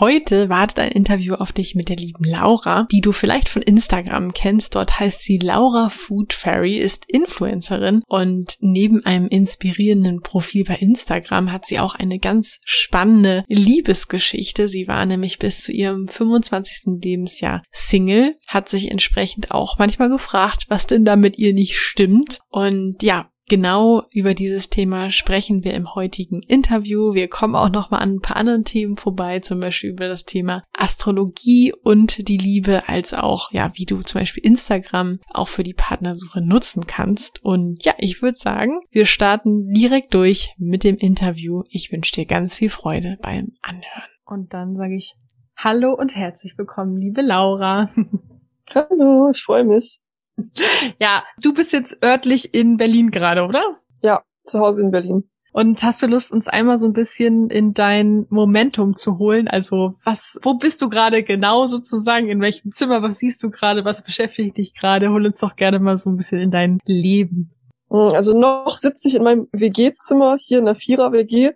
Heute wartet ein Interview auf dich mit der lieben Laura, die du vielleicht von Instagram kennst. Dort heißt sie Laura Food Fairy, ist Influencerin und neben einem inspirierenden Profil bei Instagram hat sie auch eine ganz spannende Liebesgeschichte. Sie war nämlich bis zu ihrem 25. Lebensjahr Single, hat sich entsprechend auch manchmal gefragt, was denn da mit ihr nicht stimmt. Und ja, Genau über dieses Thema sprechen wir im heutigen Interview. Wir kommen auch noch mal an ein paar anderen Themen vorbei, zum Beispiel über das Thema Astrologie und die Liebe, als auch, ja, wie du zum Beispiel Instagram auch für die Partnersuche nutzen kannst. Und ja, ich würde sagen, wir starten direkt durch mit dem Interview. Ich wünsche dir ganz viel Freude beim Anhören. Und dann sage ich Hallo und herzlich willkommen, liebe Laura. Hallo, ich freue mich. Ja, du bist jetzt örtlich in Berlin gerade, oder? Ja, zu Hause in Berlin. Und hast du Lust, uns einmal so ein bisschen in dein Momentum zu holen? Also was, wo bist du gerade genau sozusagen? In welchem Zimmer? Was siehst du gerade? Was beschäftigt dich gerade? Hol uns doch gerne mal so ein bisschen in dein Leben. Hm, also noch sitze ich in meinem WG-Zimmer hier in der Vierer-WG,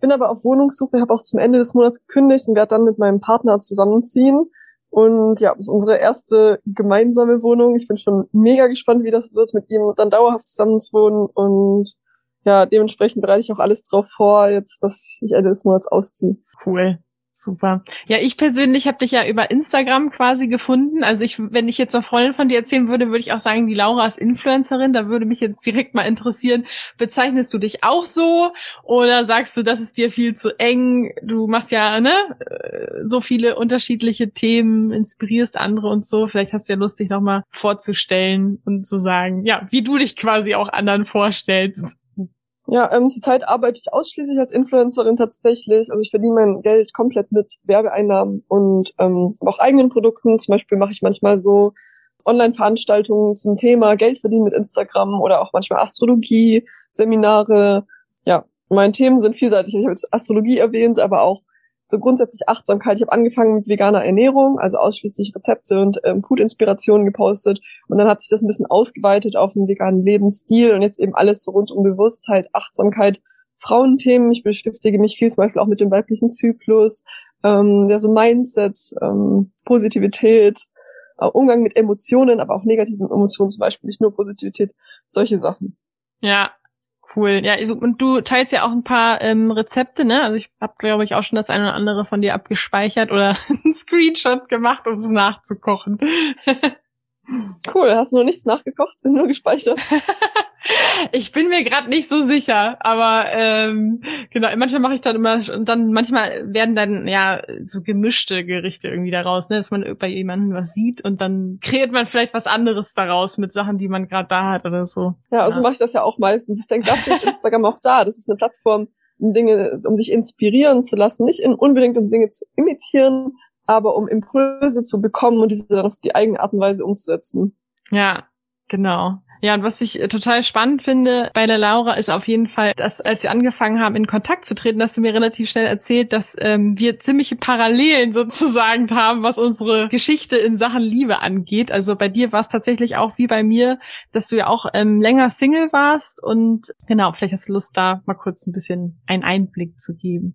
bin aber auf Wohnungssuche, habe auch zum Ende des Monats gekündigt und werde dann mit meinem Partner zusammenziehen. Und ja, das ist unsere erste gemeinsame Wohnung. Ich bin schon mega gespannt, wie das wird, mit ihm dann dauerhaft zusammen zu wohnen. Und ja, dementsprechend bereite ich auch alles drauf vor, jetzt, dass ich Ende des Monats ausziehe. Cool. Super. Ja, ich persönlich habe dich ja über Instagram quasi gefunden. Also ich, wenn ich jetzt einer Freundin von dir erzählen würde, würde ich auch sagen, die Laura ist Influencerin. Da würde mich jetzt direkt mal interessieren, bezeichnest du dich auch so oder sagst du, das ist dir viel zu eng? Du machst ja ne äh, so viele unterschiedliche Themen, inspirierst andere und so. Vielleicht hast du ja Lust, dich nochmal vorzustellen und zu sagen, ja, wie du dich quasi auch anderen vorstellst. Ja, ähm, zurzeit arbeite ich ausschließlich als Influencerin tatsächlich. Also ich verdiene mein Geld komplett mit Werbeeinnahmen und ähm, auch eigenen Produkten. Zum Beispiel mache ich manchmal so Online-Veranstaltungen zum Thema Geld verdienen mit Instagram oder auch manchmal Astrologie, Seminare. Ja, meine Themen sind vielseitig. Ich habe jetzt Astrologie erwähnt, aber auch so grundsätzlich Achtsamkeit. Ich habe angefangen mit veganer Ernährung, also ausschließlich Rezepte und ähm, Food-Inspirationen gepostet. Und dann hat sich das ein bisschen ausgeweitet auf einen veganen Lebensstil und jetzt eben alles so rund um Bewusstheit, Achtsamkeit, Frauenthemen. Ich beschäftige mich viel zum Beispiel auch mit dem weiblichen Zyklus, ähm, ja, so Mindset, ähm, Positivität, äh, Umgang mit Emotionen, aber auch negativen Emotionen, zum Beispiel nicht nur Positivität, solche Sachen. Ja, cool. Ja, und du teilst ja auch ein paar ähm, Rezepte, ne? Also ich habe, glaube ich, auch schon das eine oder andere von dir abgespeichert oder einen Screenshot gemacht, um es nachzukochen. Cool, hast du noch nichts nachgekocht, nur gespeichert? ich bin mir gerade nicht so sicher, aber ähm, genau, manchmal mache ich dann immer und dann manchmal werden dann ja so gemischte Gerichte irgendwie daraus, ne, dass man bei jemandem was sieht und dann kreiert man vielleicht was anderes daraus mit Sachen, die man gerade da hat oder so. Ja, also ja. mache ich das ja auch meistens. Ich denke, dafür ist Instagram auch da. Das ist eine Plattform, um Dinge, um sich inspirieren zu lassen, nicht in, unbedingt um Dinge zu imitieren, aber um Impulse zu bekommen und diese dann auf die eigene Art und Weise umzusetzen. Ja, genau. Ja, und was ich äh, total spannend finde bei der Laura ist auf jeden Fall, dass als wir angefangen haben, in Kontakt zu treten, dass du mir relativ schnell erzählt, dass ähm, wir ziemliche Parallelen sozusagen haben, was unsere Geschichte in Sachen Liebe angeht. Also bei dir war es tatsächlich auch wie bei mir, dass du ja auch ähm, länger Single warst und genau, vielleicht hast du Lust, da mal kurz ein bisschen einen Einblick zu geben.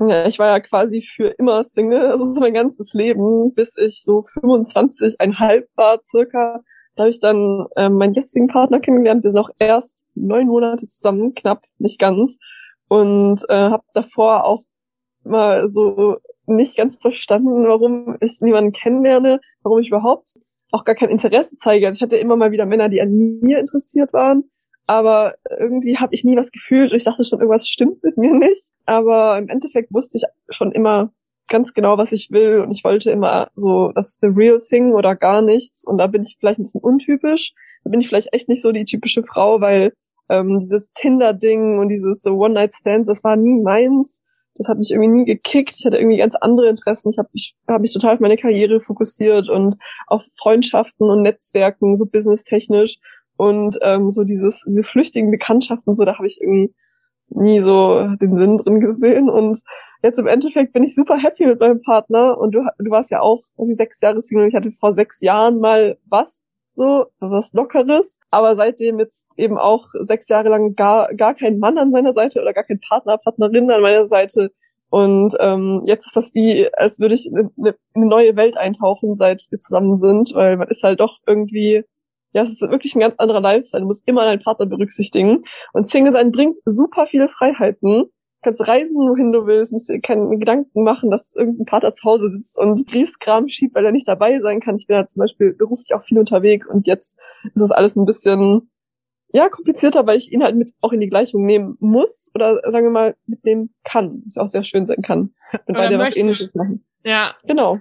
Ja, ich war ja quasi für immer Single. Das ist mein ganzes Leben, bis ich so 25,5 war circa. Da habe ich dann ähm, meinen jetzigen Partner kennengelernt. Wir sind auch erst neun Monate zusammen, knapp, nicht ganz. Und äh, habe davor auch mal so nicht ganz verstanden, warum ich niemanden kennenlerne, warum ich überhaupt auch gar kein Interesse zeige. Also ich hatte immer mal wieder Männer, die an mir interessiert waren aber irgendwie habe ich nie was gefühlt. Ich dachte schon, irgendwas stimmt mit mir nicht. Aber im Endeffekt wusste ich schon immer ganz genau, was ich will und ich wollte immer so, das ist the real thing oder gar nichts. Und da bin ich vielleicht ein bisschen untypisch. Da bin ich vielleicht echt nicht so die typische Frau, weil ähm, dieses Tinder-Ding und dieses One-Night-Stands, das war nie meins. Das hat mich irgendwie nie gekickt. Ich hatte irgendwie ganz andere Interessen. Ich habe mich, hab mich total auf meine Karriere fokussiert und auf Freundschaften und Netzwerken, so businesstechnisch. Und ähm, so dieses, diese flüchtigen Bekanntschaften, so, da habe ich irgendwie nie so den Sinn drin gesehen und jetzt im Endeffekt bin ich super happy mit meinem Partner und du, du warst ja auch quasi sechs Jahre Single. Ich hatte vor sechs Jahren mal was so, was Lockeres, aber seitdem jetzt eben auch sechs Jahre lang gar, gar kein Mann an meiner Seite oder gar kein Partner, Partnerin an meiner Seite. Und ähm, jetzt ist das wie, als würde ich in eine neue Welt eintauchen, seit wir zusammen sind, weil man ist halt doch irgendwie, ja, es ist wirklich ein ganz anderer Lifestyle. Du musst immer deinen Partner berücksichtigen. Und Single sein bringt super viele Freiheiten kannst reisen, wohin du willst, musst dir keine Gedanken machen, dass irgendein Vater zu Hause sitzt und Grießkram schiebt, weil er nicht dabei sein kann. Ich bin ja zum Beispiel beruflich auch viel unterwegs und jetzt ist das alles ein bisschen, ja, komplizierter, weil ich ihn halt mit auch in die Gleichung nehmen muss oder sagen wir mal mitnehmen kann, was auch sehr schön sein kann, wenn beide was ähnliches machen. Ja. Genau.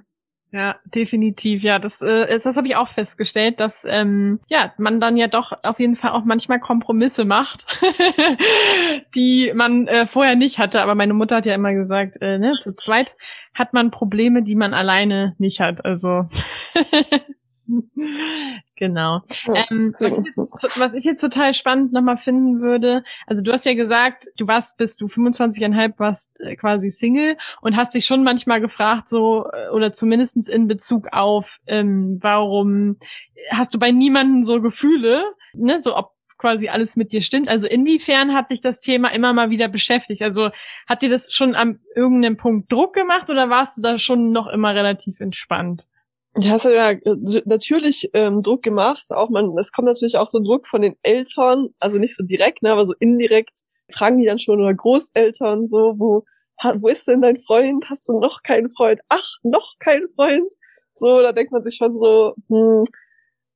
Ja, definitiv. Ja, das, äh, das habe ich auch festgestellt, dass ähm, ja man dann ja doch auf jeden Fall auch manchmal Kompromisse macht, die man äh, vorher nicht hatte. Aber meine Mutter hat ja immer gesagt, äh, ne, zu zweit hat man Probleme, die man alleine nicht hat. Also genau. Ähm, was, ich jetzt, was, ich jetzt, total spannend nochmal finden würde, also du hast ja gesagt, du warst, bis du 25,5 warst äh, quasi Single und hast dich schon manchmal gefragt, so, äh, oder zumindestens in Bezug auf, ähm, warum hast du bei niemanden so Gefühle, ne, so ob quasi alles mit dir stimmt. Also inwiefern hat dich das Thema immer mal wieder beschäftigt? Also hat dir das schon an irgendeinem Punkt Druck gemacht oder warst du da schon noch immer relativ entspannt? Ja, es hat ja äh, natürlich ähm, Druck gemacht. Auch man, es kommt natürlich auch so Druck von den Eltern, also nicht so direkt, ne, aber so indirekt fragen die dann schon oder Großeltern so, wo, wo ist denn dein Freund? Hast du noch keinen Freund? Ach, noch keinen Freund? So, da denkt man sich schon so, hm,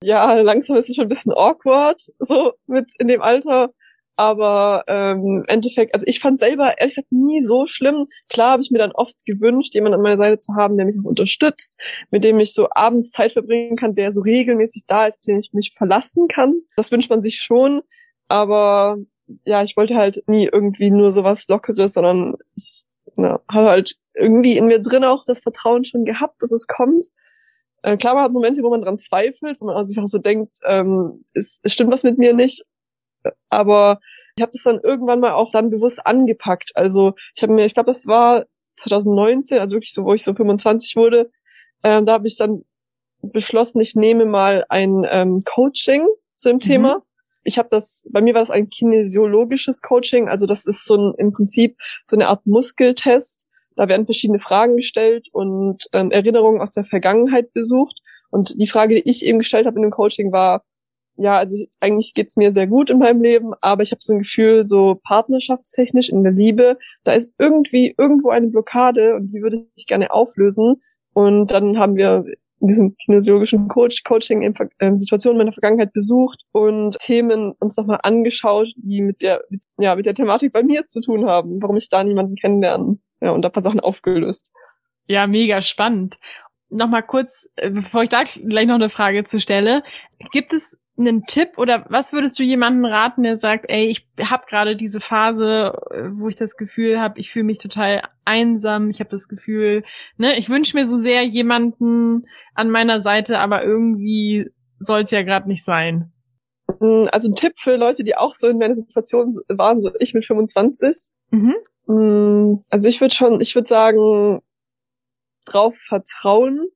ja, langsam ist es schon ein bisschen awkward, so mit in dem Alter. Aber ähm, im Endeffekt, also ich fand selber ehrlich gesagt nie so schlimm. Klar habe ich mir dann oft gewünscht, jemanden an meiner Seite zu haben, der mich unterstützt, mit dem ich so abends Zeit verbringen kann, der so regelmäßig da ist, dem ich mich verlassen kann. Das wünscht man sich schon. Aber ja, ich wollte halt nie irgendwie nur sowas Lockeres, sondern ich ja, habe halt irgendwie in mir drin auch das Vertrauen schon gehabt, dass es kommt. Äh, klar, man hat Momente, wo man dran zweifelt, wo man sich auch so denkt, ähm, es, es stimmt was mit mir nicht aber ich habe das dann irgendwann mal auch dann bewusst angepackt. Also ich habe mir, ich glaube, das war 2019, also wirklich so, wo ich so 25 wurde, äh, da habe ich dann beschlossen, ich nehme mal ein ähm, Coaching zu dem mhm. Thema. Ich habe das, bei mir war das ein kinesiologisches Coaching, also das ist so ein im Prinzip so eine Art Muskeltest. Da werden verschiedene Fragen gestellt und ähm, Erinnerungen aus der Vergangenheit besucht. Und die Frage, die ich eben gestellt habe in dem Coaching, war, ja, also eigentlich geht's mir sehr gut in meinem Leben, aber ich habe so ein Gefühl, so partnerschaftstechnisch in der Liebe, da ist irgendwie irgendwo eine Blockade und die würde ich gerne auflösen. Und dann haben wir in diesem kinesiologischen Coach Coaching in äh, Situationen meiner Vergangenheit besucht und Themen uns nochmal angeschaut, die mit der ja mit der Thematik bei mir zu tun haben, warum ich da niemanden kennenlernen. Ja, und da paar Sachen aufgelöst. Ja, mega spannend. Nochmal kurz, äh, bevor ich da gleich noch eine Frage zu stelle, gibt es einen Tipp oder was würdest du jemandem raten, der sagt, ey, ich habe gerade diese Phase, äh, wo ich das Gefühl habe, ich fühle mich total einsam, ich habe das Gefühl, ne, ich wünsche mir so sehr jemanden an meiner Seite, aber irgendwie soll es ja gerade nicht sein. Mm, also ein Tipp für Leute, die auch so in meiner Situation waren, so ich mit 25. Mhm. Mm, also ich würde schon, ich würde sagen, drauf vertrauen,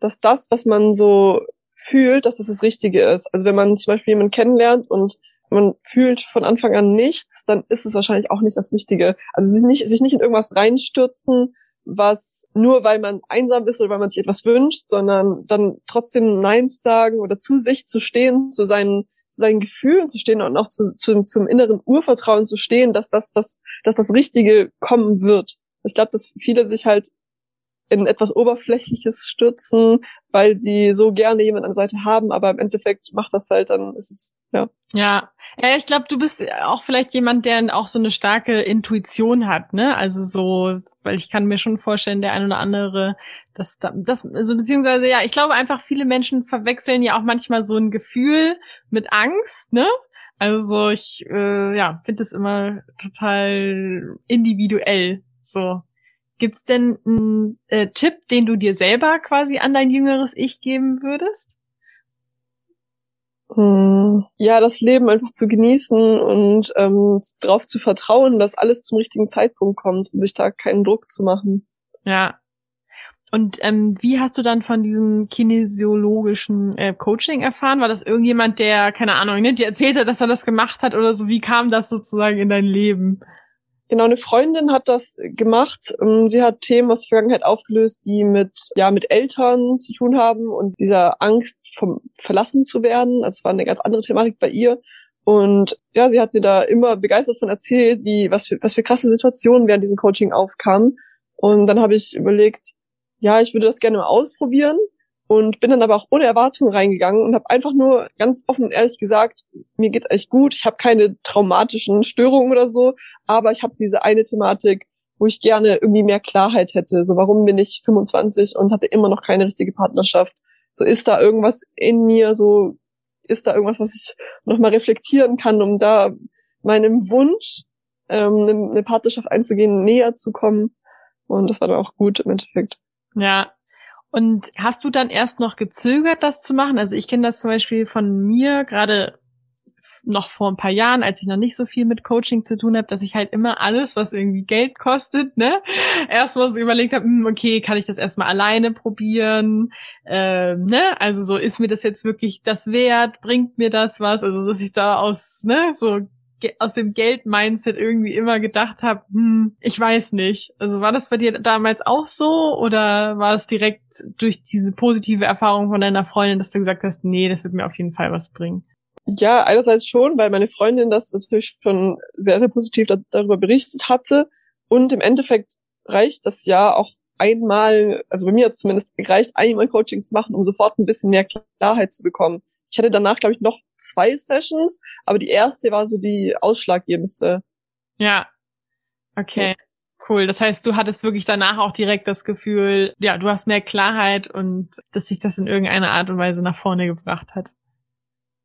dass das, was man so fühlt, dass das das Richtige ist. Also wenn man zum Beispiel jemanden kennenlernt und man fühlt von Anfang an nichts, dann ist es wahrscheinlich auch nicht das Richtige. Also sich nicht, sich nicht in irgendwas reinstürzen, was nur weil man einsam ist oder weil man sich etwas wünscht, sondern dann trotzdem Nein zu sagen oder zu sich zu stehen, zu seinen, zu seinen Gefühlen zu stehen und auch zu, zu, zum inneren Urvertrauen zu stehen, dass das, was, dass das Richtige kommen wird. Ich glaube, dass viele sich halt in etwas Oberflächliches stürzen, weil sie so gerne jemand an der Seite haben, aber im Endeffekt macht das halt dann, ist es, ja. Ja. Ja, ich glaube, du bist auch vielleicht jemand, der auch so eine starke Intuition hat, ne? Also so, weil ich kann mir schon vorstellen, der ein oder andere, das, das, also beziehungsweise, ja, ich glaube einfach, viele Menschen verwechseln ja auch manchmal so ein Gefühl mit Angst, ne? Also ich, äh, ja, finde es immer total individuell, so. Gibt's denn einen äh, Tipp, den du dir selber quasi an dein jüngeres Ich geben würdest? Hm, ja, das Leben einfach zu genießen und ähm, darauf zu vertrauen, dass alles zum richtigen Zeitpunkt kommt und sich da keinen Druck zu machen. Ja. Und ähm, wie hast du dann von diesem kinesiologischen äh, Coaching erfahren? War das irgendjemand, der, keine Ahnung, ne, dir erzählt hat, dass er das gemacht hat oder so? Wie kam das sozusagen in dein Leben? Genau, eine Freundin hat das gemacht. Ähm, sie hat Themen aus der Vergangenheit aufgelöst, die mit, ja, mit Eltern zu tun haben und dieser Angst vom verlassen zu werden. Also es war eine ganz andere Thematik bei ihr. Und ja, sie hat mir da immer begeistert von erzählt, wie, was für, was für krasse Situationen während diesem Coaching aufkamen. Und dann habe ich überlegt, ja, ich würde das gerne mal ausprobieren und bin dann aber auch ohne Erwartung reingegangen und habe einfach nur ganz offen und ehrlich gesagt, mir geht's echt gut, ich habe keine traumatischen Störungen oder so, aber ich habe diese eine Thematik, wo ich gerne irgendwie mehr Klarheit hätte. So, warum bin ich 25 und hatte immer noch keine richtige Partnerschaft? So, ist da irgendwas in mir? So, ist da irgendwas, was ich nochmal reflektieren kann, um da meinem Wunsch, ähm, eine Partnerschaft einzugehen, näher zu kommen? Und das war dann auch gut im Endeffekt. Ja, und hast du dann erst noch gezögert, das zu machen? Also ich kenne das zum Beispiel von mir, gerade noch vor ein paar Jahren, als ich noch nicht so viel mit Coaching zu tun habe, dass ich halt immer alles, was irgendwie Geld kostet, ne, erstmal so überlegt habe, hm, okay, kann ich das erstmal alleine probieren, ähm, ne, also so ist mir das jetzt wirklich das wert, bringt mir das was, also dass ich da aus, ne, so aus dem Geld-Mindset irgendwie immer gedacht habe, hm, ich weiß nicht. Also war das bei dir damals auch so oder war es direkt durch diese positive Erfahrung von deiner Freundin, dass du gesagt hast, nee, das wird mir auf jeden Fall was bringen? Ja, einerseits schon, weil meine Freundin das natürlich schon sehr, sehr positiv da darüber berichtet hatte. Und im Endeffekt reicht das ja auch einmal, also bei mir hat es zumindest gereicht, einmal Coaching zu machen, um sofort ein bisschen mehr Klarheit zu bekommen. Ich hatte danach, glaube ich, noch zwei Sessions, aber die erste war so die ausschlaggebendste. Ja. Okay. Cool. Das heißt, du hattest wirklich danach auch direkt das Gefühl, ja, du hast mehr Klarheit und dass sich das in irgendeiner Art und Weise nach vorne gebracht hat.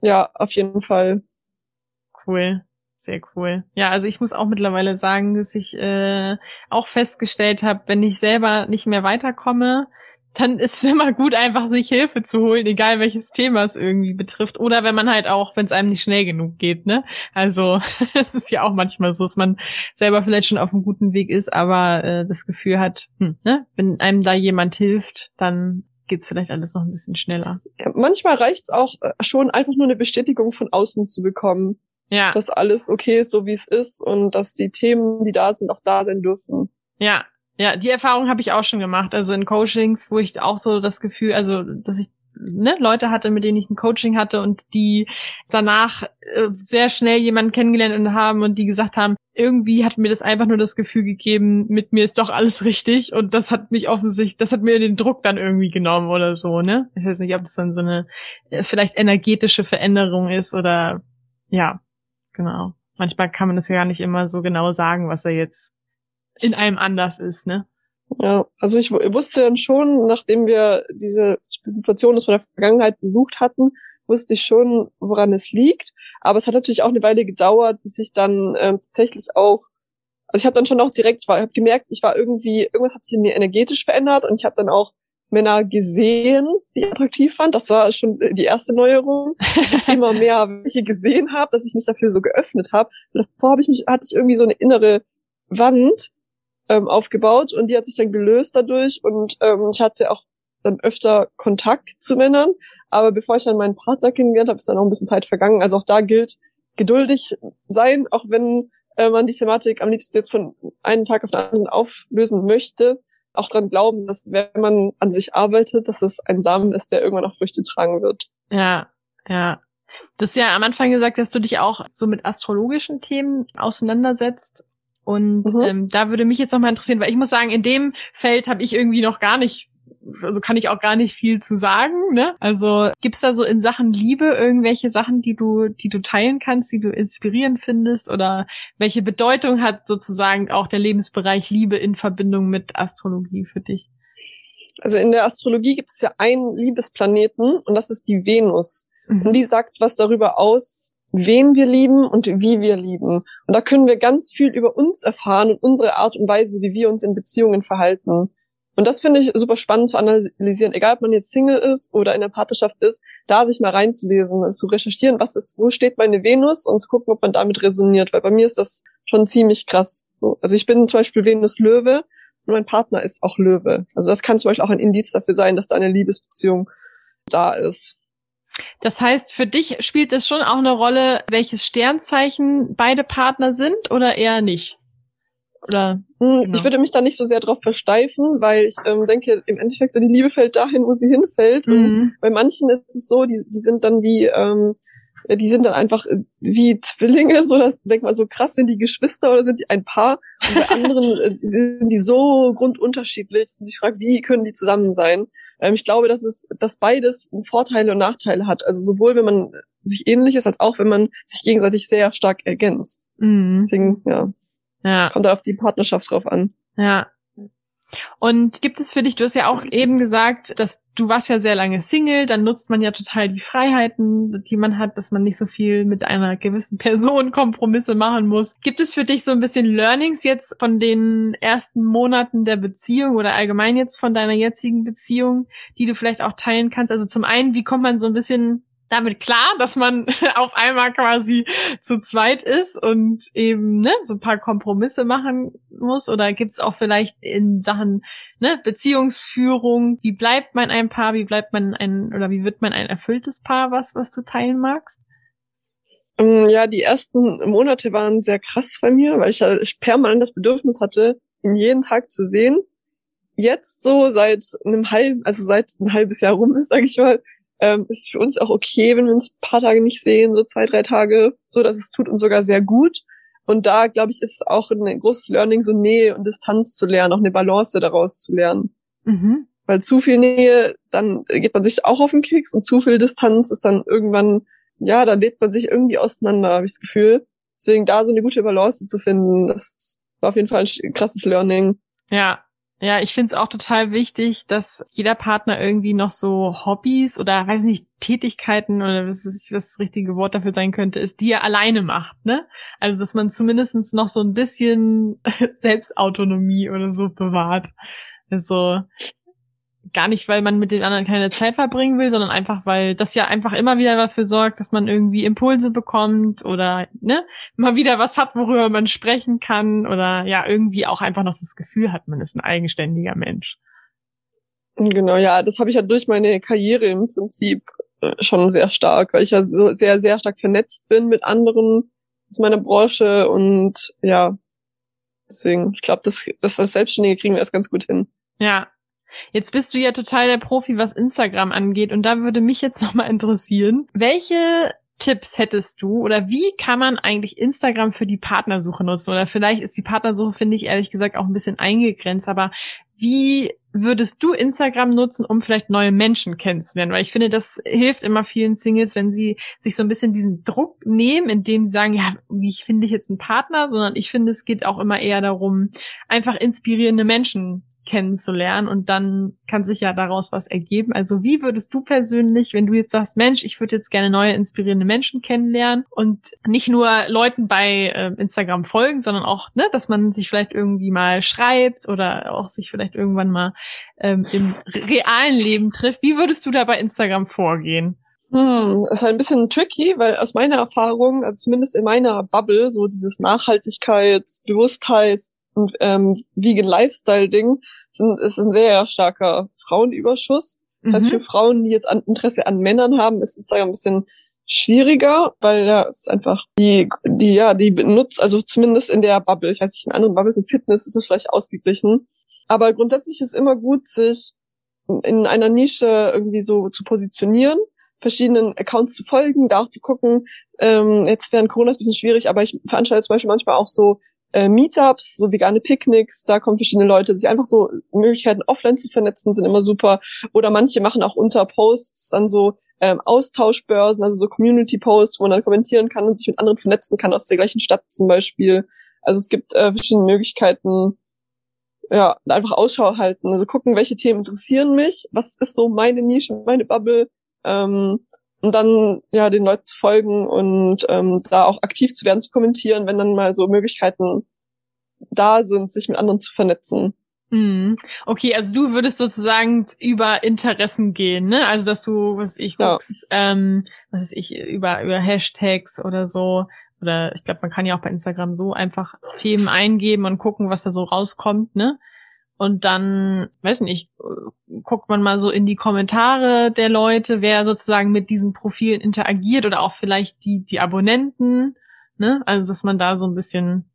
Ja, auf jeden Fall. Cool. Sehr cool. Ja, also ich muss auch mittlerweile sagen, dass ich äh, auch festgestellt habe, wenn ich selber nicht mehr weiterkomme, dann ist es immer gut, einfach sich Hilfe zu holen, egal welches Thema es irgendwie betrifft. Oder wenn man halt auch, wenn es einem nicht schnell genug geht, ne? Also es ist ja auch manchmal so, dass man selber vielleicht schon auf einem guten Weg ist, aber äh, das Gefühl hat, hm, ne? wenn einem da jemand hilft, dann geht's vielleicht alles noch ein bisschen schneller. Ja, manchmal reicht's auch äh, schon, einfach nur eine Bestätigung von außen zu bekommen. Ja. Dass alles okay ist, so wie es ist und dass die Themen, die da sind, auch da sein dürfen. Ja, ja, die Erfahrung habe ich auch schon gemacht. Also in Coachings, wo ich auch so das Gefühl, also dass ich ne, Leute hatte, mit denen ich ein Coaching hatte und die danach äh, sehr schnell jemanden kennengelernt und haben und die gesagt haben, irgendwie hat mir das einfach nur das Gefühl gegeben, mit mir ist doch alles richtig und das hat mich offensichtlich, das hat mir den Druck dann irgendwie genommen oder so, ne? Ich weiß nicht, ob das dann so eine äh, vielleicht energetische Veränderung ist oder ja, genau. Manchmal kann man das ja gar nicht immer so genau sagen, was er jetzt in einem anders ist, ne? Ja, also ich wusste dann schon, nachdem wir diese Situation aus meiner Vergangenheit besucht hatten, wusste ich schon, woran es liegt. Aber es hat natürlich auch eine Weile gedauert, bis ich dann ähm, tatsächlich auch, also ich habe dann schon auch direkt, ich habe gemerkt, ich war irgendwie, irgendwas hat sich in mir energetisch verändert und ich habe dann auch Männer gesehen, die ich attraktiv fand. Das war schon die erste Neuerung. immer mehr welche gesehen habe, dass ich mich dafür so geöffnet habe. Davor habe ich mich, hatte ich irgendwie so eine innere Wand, ähm, aufgebaut und die hat sich dann gelöst dadurch und ähm, ich hatte auch dann öfter Kontakt zu Männern, aber bevor ich dann meinen Partner kennengelernt habe, ist dann auch ein bisschen Zeit vergangen. Also auch da gilt geduldig sein, auch wenn äh, man die Thematik am liebsten jetzt von einem Tag auf den anderen auflösen möchte, auch dran glauben, dass wenn man an sich arbeitet, dass es ein Samen ist, der irgendwann auch Früchte tragen wird. Ja, ja. Du hast ja am Anfang gesagt, dass du dich auch so mit astrologischen Themen auseinandersetzt. Und mhm. ähm, da würde mich jetzt noch mal interessieren, weil ich muss sagen, in dem Feld habe ich irgendwie noch gar nicht also kann ich auch gar nicht viel zu sagen, ne? Also gibt's da so in Sachen Liebe irgendwelche Sachen, die du, die du teilen kannst, die du inspirierend findest oder welche Bedeutung hat sozusagen auch der Lebensbereich Liebe in Verbindung mit Astrologie für dich? Also in der Astrologie gibt es ja einen Liebesplaneten und das ist die Venus. Mhm. Und die sagt was darüber aus, wen wir lieben und wie wir lieben. Und da können wir ganz viel über uns erfahren und unsere Art und Weise, wie wir uns in Beziehungen verhalten. Und das finde ich super spannend zu analysieren, egal ob man jetzt Single ist oder in der Partnerschaft ist, da sich mal reinzulesen, zu recherchieren, was ist, wo steht meine Venus und zu gucken, ob man damit resoniert, weil bei mir ist das schon ziemlich krass. Also ich bin zum Beispiel Venus Löwe und mein Partner ist auch Löwe. Also das kann zum Beispiel auch ein Indiz dafür sein, dass da eine Liebesbeziehung da ist. Das heißt, für dich spielt es schon auch eine Rolle, welches Sternzeichen beide Partner sind oder eher nicht? Oder hm, genau. ich würde mich da nicht so sehr drauf versteifen, weil ich ähm, denke, im Endeffekt so die Liebe fällt dahin, wo sie hinfällt. Mhm. Und bei manchen ist es so, die, die sind dann wie, ähm, die sind dann einfach äh, wie Zwillinge, so dass denk mal so krass sind die Geschwister oder sind die ein Paar. Und bei anderen äh, die sind die so grundunterschiedlich, dass man sich fragt, wie können die zusammen sein? Ähm, ich glaube, dass es, dass beides Vorteile und Nachteile hat. Also sowohl wenn man sich ähnlich ist, als auch wenn man sich gegenseitig sehr stark ergänzt. Mhm. Deswegen, ja. Ja. Kommt auf die Partnerschaft drauf an. Ja. Und gibt es für dich, du hast ja auch eben gesagt, dass du warst ja sehr lange Single, dann nutzt man ja total die Freiheiten, die man hat, dass man nicht so viel mit einer gewissen Person Kompromisse machen muss. Gibt es für dich so ein bisschen Learnings jetzt von den ersten Monaten der Beziehung oder allgemein jetzt von deiner jetzigen Beziehung, die du vielleicht auch teilen kannst? Also zum einen, wie kommt man so ein bisschen damit klar, dass man auf einmal quasi zu zweit ist und eben ne, so ein paar Kompromisse machen muss? Oder gibt's auch vielleicht in Sachen ne, Beziehungsführung, wie bleibt man ein Paar, wie bleibt man ein oder wie wird man ein erfülltes Paar, was, was du teilen magst? Ähm, ja, die ersten Monate waren sehr krass bei mir, weil ich permanent das Bedürfnis hatte, ihn jeden Tag zu sehen. Jetzt so seit einem halben, also seit ein halbes Jahr rum ist, sage ich mal, ähm, ist für uns auch okay, wenn wir uns ein paar Tage nicht sehen, so zwei, drei Tage, so dass es tut uns sogar sehr gut. Und da, glaube ich, ist auch ein großes Learning, so Nähe und Distanz zu lernen, auch eine Balance daraus zu lernen. Mhm. Weil zu viel Nähe, dann geht man sich auch auf den Keks und zu viel Distanz ist dann irgendwann, ja, dann lädt man sich irgendwie auseinander, habe ich das Gefühl. Deswegen da so eine gute Balance zu finden, das war auf jeden Fall ein krasses Learning. Ja, ja, ich finde es auch total wichtig, dass jeder Partner irgendwie noch so Hobbys oder weiß nicht, Tätigkeiten oder was, was das richtige Wort dafür sein könnte, ist, die er alleine macht, ne? Also dass man zumindestens noch so ein bisschen Selbstautonomie oder so bewahrt. Also gar nicht, weil man mit den anderen keine Zeit verbringen will, sondern einfach, weil das ja einfach immer wieder dafür sorgt, dass man irgendwie Impulse bekommt oder ne, mal wieder was hat, worüber man sprechen kann oder ja, irgendwie auch einfach noch das Gefühl hat, man ist ein eigenständiger Mensch. Genau, ja, das habe ich ja durch meine Karriere im Prinzip äh, schon sehr stark, weil ich ja so sehr, sehr stark vernetzt bin mit anderen aus meiner Branche und ja, deswegen, ich glaube, das, das als Selbstständige kriegen wir das ganz gut hin. Ja, Jetzt bist du ja total der Profi, was Instagram angeht. Und da würde mich jetzt nochmal interessieren, welche Tipps hättest du oder wie kann man eigentlich Instagram für die Partnersuche nutzen? Oder vielleicht ist die Partnersuche, finde ich ehrlich gesagt, auch ein bisschen eingegrenzt, aber wie würdest du Instagram nutzen, um vielleicht neue Menschen kennenzulernen? Weil ich finde, das hilft immer vielen Singles, wenn sie sich so ein bisschen diesen Druck nehmen, indem sie sagen, ja, wie finde ich jetzt einen Partner, sondern ich finde, es geht auch immer eher darum, einfach inspirierende Menschen kennenzulernen und dann kann sich ja daraus was ergeben. Also wie würdest du persönlich, wenn du jetzt sagst, Mensch, ich würde jetzt gerne neue inspirierende Menschen kennenlernen und nicht nur Leuten bei äh, Instagram folgen, sondern auch, ne, dass man sich vielleicht irgendwie mal schreibt oder auch sich vielleicht irgendwann mal ähm, im realen Leben trifft. Wie würdest du da bei Instagram vorgehen? Hm, ist halt ein bisschen tricky, weil aus meiner Erfahrung, also zumindest in meiner Bubble, so dieses Nachhaltigkeits-, Bewusstheits-, ähm, Vegan Lifestyle Ding sind, ist ein sehr starker Frauenüberschuss. Das heißt, mhm. für Frauen, die jetzt an, Interesse an Männern haben, ist es ein bisschen schwieriger, weil ja, es ist einfach die, die, ja, die benutzt, also zumindest in der Bubble, ich weiß nicht, in anderen Bubbles, in Fitness ist es vielleicht ausgeglichen. Aber grundsätzlich ist immer gut, sich in einer Nische irgendwie so zu positionieren, verschiedenen Accounts zu folgen, da auch zu gucken, ähm, jetzt während Corona ist ein bisschen schwierig, aber ich veranstalte zum Beispiel manchmal auch so äh, Meetups, so vegane Picknicks, da kommen verschiedene Leute, sich einfach so Möglichkeiten offline zu vernetzen, sind immer super. Oder manche machen auch unter Posts dann so ähm, Austauschbörsen, also so Community-Posts, wo man dann kommentieren kann und sich mit anderen vernetzen kann aus der gleichen Stadt zum Beispiel. Also es gibt äh, verschiedene Möglichkeiten, ja, einfach Ausschau halten, also gucken, welche Themen interessieren mich, was ist so meine Nische, meine Bubble, ähm, und dann ja den Leuten zu folgen und ähm, da auch aktiv zu werden, zu kommentieren, wenn dann mal so Möglichkeiten da sind, sich mit anderen zu vernetzen. Mhm. Okay, also du würdest sozusagen über Interessen gehen, ne? Also dass du, was ich guckst, ja. ähm, was ist ich, über, über Hashtags oder so. Oder ich glaube, man kann ja auch bei Instagram so einfach Themen eingeben und gucken, was da so rauskommt, ne? Und dann, weiß nicht, guckt man mal so in die Kommentare der Leute, wer sozusagen mit diesen Profilen interagiert oder auch vielleicht die, die Abonnenten, ne? Also dass man da so ein bisschen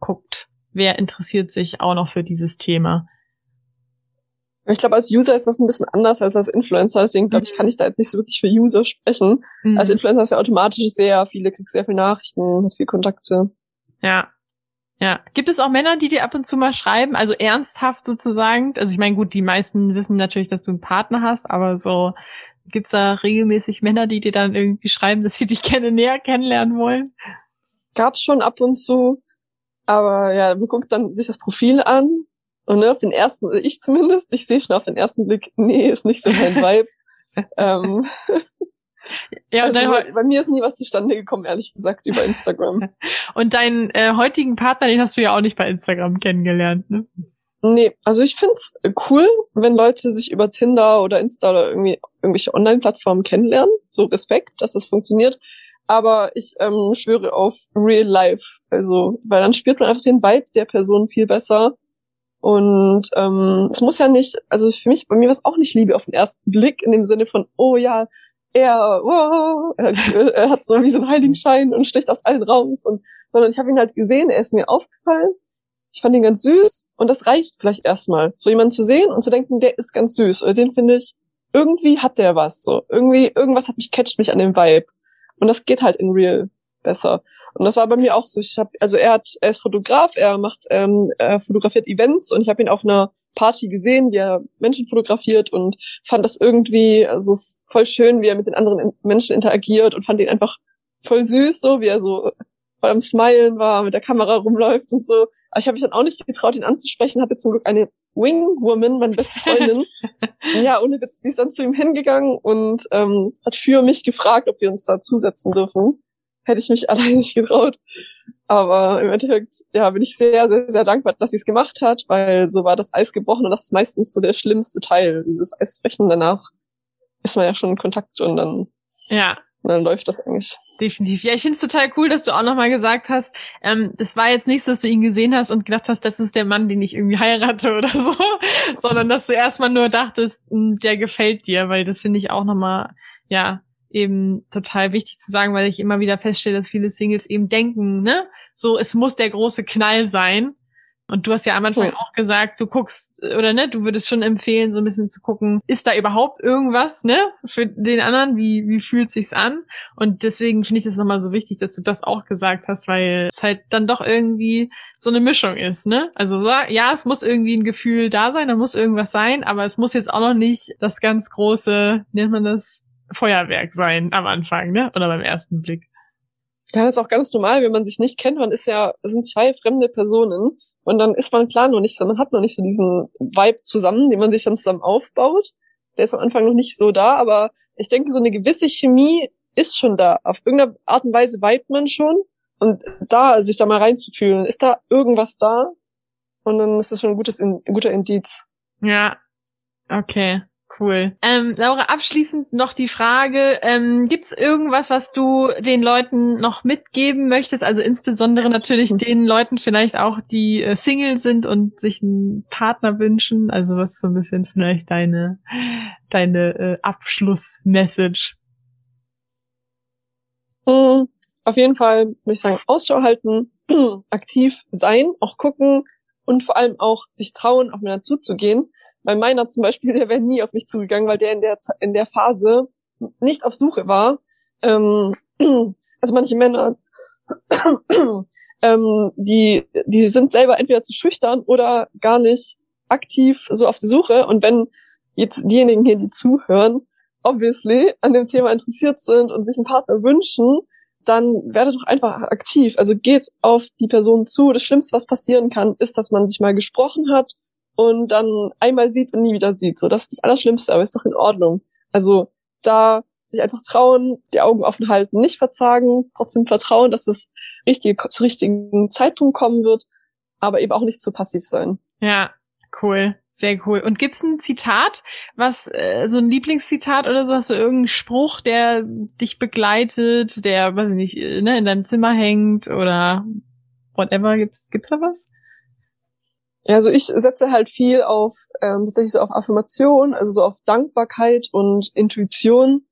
guckt wer interessiert sich auch noch für dieses Thema. Ich glaube, als User ist das ein bisschen anders als als Influencer, deswegen glaube ich, mhm. kann ich da jetzt nicht so wirklich für User sprechen. Mhm. Als Influencer ist ja automatisch sehr viele, kriegst sehr viele Nachrichten, hast viele Kontakte. Ja. Ja. Gibt es auch Männer, die dir ab und zu mal schreiben, also ernsthaft sozusagen? Also ich meine, gut, die meisten wissen natürlich, dass du einen Partner hast, aber so gibt's da regelmäßig Männer, die dir dann irgendwie schreiben, dass sie dich gerne näher kennenlernen wollen? Gab's schon ab und zu. Aber ja, man guckt dann sich das Profil an und ne, auf den ersten, also ich zumindest, ich sehe schon auf den ersten Blick, nee, ist nicht so mein Vibe. ähm, ja, also so, bei mir ist nie was zustande gekommen, ehrlich gesagt, über Instagram. und deinen äh, heutigen Partner, den hast du ja auch nicht bei Instagram kennengelernt, ne? Nee, also ich find's cool, wenn Leute sich über Tinder oder Insta oder irgendwie irgendwelche Online-Plattformen kennenlernen. So Respekt, dass das funktioniert aber ich ähm, schwöre auf Real Life. Also, weil dann spürt man einfach den Vibe der Person viel besser. Und ähm, es muss ja nicht, also für mich, bei mir war es auch nicht Liebe auf den ersten Blick, in dem Sinne von, oh ja, er, wow, er, er hat so wie so einen Heiligenschein und sticht aus allen raus. Und, sondern ich habe ihn halt gesehen, er ist mir aufgefallen. Ich fand ihn ganz süß und das reicht vielleicht erstmal, so jemanden zu sehen und zu denken, der ist ganz süß oder den finde ich, irgendwie hat der was, so irgendwie irgendwas hat mich catcht mich an dem Vibe. Und das geht halt in Real besser. Und das war bei mir auch so. Ich habe, also er hat, er ist Fotograf, er macht, ähm, er fotografiert Events und ich habe ihn auf einer Party gesehen, wie er Menschen fotografiert und fand das irgendwie so voll schön, wie er mit den anderen Menschen interagiert und fand ihn einfach voll süß, so wie er so voll am Smilen war, mit der Kamera rumläuft und so. Aber ich habe mich dann auch nicht getraut, ihn anzusprechen, hatte zum Glück eine Wingwoman, meine beste Freundin. ja, ohne Witz, die ist dann zu ihm hingegangen und ähm, hat für mich gefragt, ob wir uns da zusetzen dürfen. Hätte ich mich alleine nicht getraut. Aber im Endeffekt, ja, bin ich sehr, sehr, sehr dankbar, dass sie es gemacht hat, weil so war das Eis gebrochen und das ist meistens so der schlimmste Teil, dieses Eisbrechen. Danach ist man ja schon in Kontakt und dann, ja. dann läuft das eigentlich. Definitiv. Ja, ich finde es total cool, dass du auch nochmal gesagt hast, ähm, das war jetzt nicht so, dass du ihn gesehen hast und gedacht hast, das ist der Mann, den ich irgendwie heirate oder so, sondern dass du erstmal nur dachtest, hm, der gefällt dir, weil das finde ich auch nochmal, ja, eben total wichtig zu sagen, weil ich immer wieder feststelle, dass viele Singles eben denken, ne, so, es muss der große Knall sein. Und du hast ja am Anfang auch gesagt, du guckst, oder ne, du würdest schon empfehlen, so ein bisschen zu gucken, ist da überhaupt irgendwas, ne, für den anderen? Wie, wie fühlt sich's an? Und deswegen finde ich das nochmal so wichtig, dass du das auch gesagt hast, weil es halt dann doch irgendwie so eine Mischung ist, ne? Also so, ja, es muss irgendwie ein Gefühl da sein, da muss irgendwas sein, aber es muss jetzt auch noch nicht das ganz große, nennt man das, Feuerwerk sein am Anfang, ne? Oder beim ersten Blick. Ja, das ist auch ganz normal, wenn man sich nicht kennt. Man ist ja, sind zwei fremde Personen und dann ist man klar noch nicht so, man hat noch nicht so diesen Vibe zusammen, den man sich dann zusammen aufbaut. Der ist am Anfang noch nicht so da, aber ich denke, so eine gewisse Chemie ist schon da. Auf irgendeine Art und Weise vibet man schon. Und da, sich da mal reinzufühlen, ist da irgendwas da? Und dann ist das schon ein gutes, ein guter Indiz. Ja. Okay. Cool. Ähm, Laura, abschließend noch die Frage, ähm, gibt es irgendwas, was du den Leuten noch mitgeben möchtest? Also insbesondere natürlich mhm. den Leuten vielleicht auch, die äh, Single sind und sich einen Partner wünschen. Also was ist so ein bisschen vielleicht deine, deine äh, Abschlussmessage? Mhm. Auf jeden Fall würde ich sagen, Ausschau halten, aktiv sein, auch gucken und vor allem auch sich trauen, auf Männer zuzugehen bei meiner zum Beispiel, der wäre nie auf mich zugegangen, weil der in der, in der Phase nicht auf Suche war. Ähm, also manche Männer, ähm, die, die sind selber entweder zu schüchtern oder gar nicht aktiv so auf der Suche. Und wenn jetzt diejenigen hier, die zuhören, obviously an dem Thema interessiert sind und sich einen Partner wünschen, dann werdet doch einfach aktiv. Also geht auf die Person zu. Das Schlimmste, was passieren kann, ist, dass man sich mal gesprochen hat und dann einmal sieht und nie wieder sieht. So, das ist das Allerschlimmste, aber ist doch in Ordnung. Also da sich einfach trauen, die Augen offen halten, nicht verzagen, trotzdem vertrauen, dass es richtige, zu richtigen Zeitpunkt kommen wird, aber eben auch nicht zu passiv sein. Ja, Cool. Sehr cool. Und gibt's ein Zitat, was äh, so ein Lieblingszitat oder so, hast du irgendeinen Spruch, der dich begleitet, der, weiß ich nicht, äh, ne, in deinem Zimmer hängt oder whatever, gibt's gibt's da was? Ja, also ich setze halt viel auf ähm, tatsächlich so auf Affirmation, also so auf Dankbarkeit und Intuition.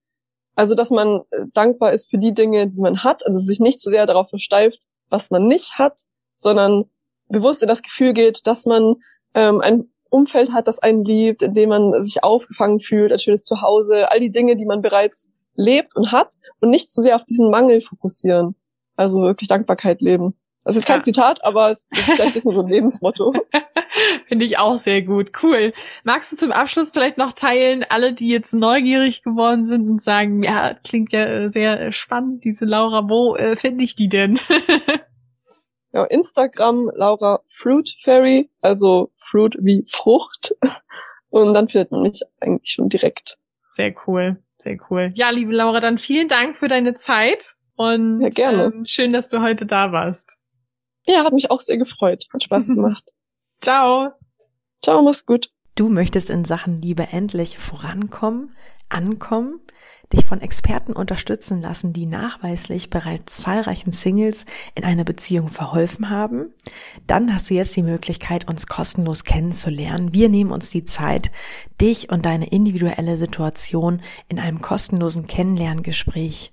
Also dass man äh, dankbar ist für die Dinge, die man hat, also sich nicht so sehr darauf versteift, was man nicht hat, sondern bewusst in das Gefühl geht, dass man ähm, ein Umfeld hat, das einen liebt, in dem man sich aufgefangen fühlt, ein schönes Zuhause, all die Dinge, die man bereits lebt und hat und nicht so sehr auf diesen Mangel fokussieren. Also wirklich Dankbarkeit leben. Das ist kein ja. Zitat, aber es ist vielleicht ein bisschen so ein Lebensmotto. Finde ich auch sehr gut. Cool. Magst du zum Abschluss vielleicht noch teilen, alle, die jetzt neugierig geworden sind und sagen, ja, klingt ja äh, sehr spannend, diese Laura, wo äh, finde ich die denn? Ja, Instagram Laura Fruit Fairy, also Fruit wie Frucht. Und dann findet man mich eigentlich schon direkt. Sehr cool, sehr cool. Ja, liebe Laura, dann vielen Dank für deine Zeit und ja, gerne. Ähm, schön, dass du heute da warst. Ja, hat mich auch sehr gefreut. Hat Spaß gemacht. Ciao. Ciao, mach's gut. Du möchtest in Sachen Liebe endlich vorankommen, ankommen? dich von Experten unterstützen lassen, die nachweislich bereits zahlreichen Singles in einer Beziehung verholfen haben, dann hast du jetzt die Möglichkeit, uns kostenlos kennenzulernen. Wir nehmen uns die Zeit, dich und deine individuelle Situation in einem kostenlosen Kennenlerngespräch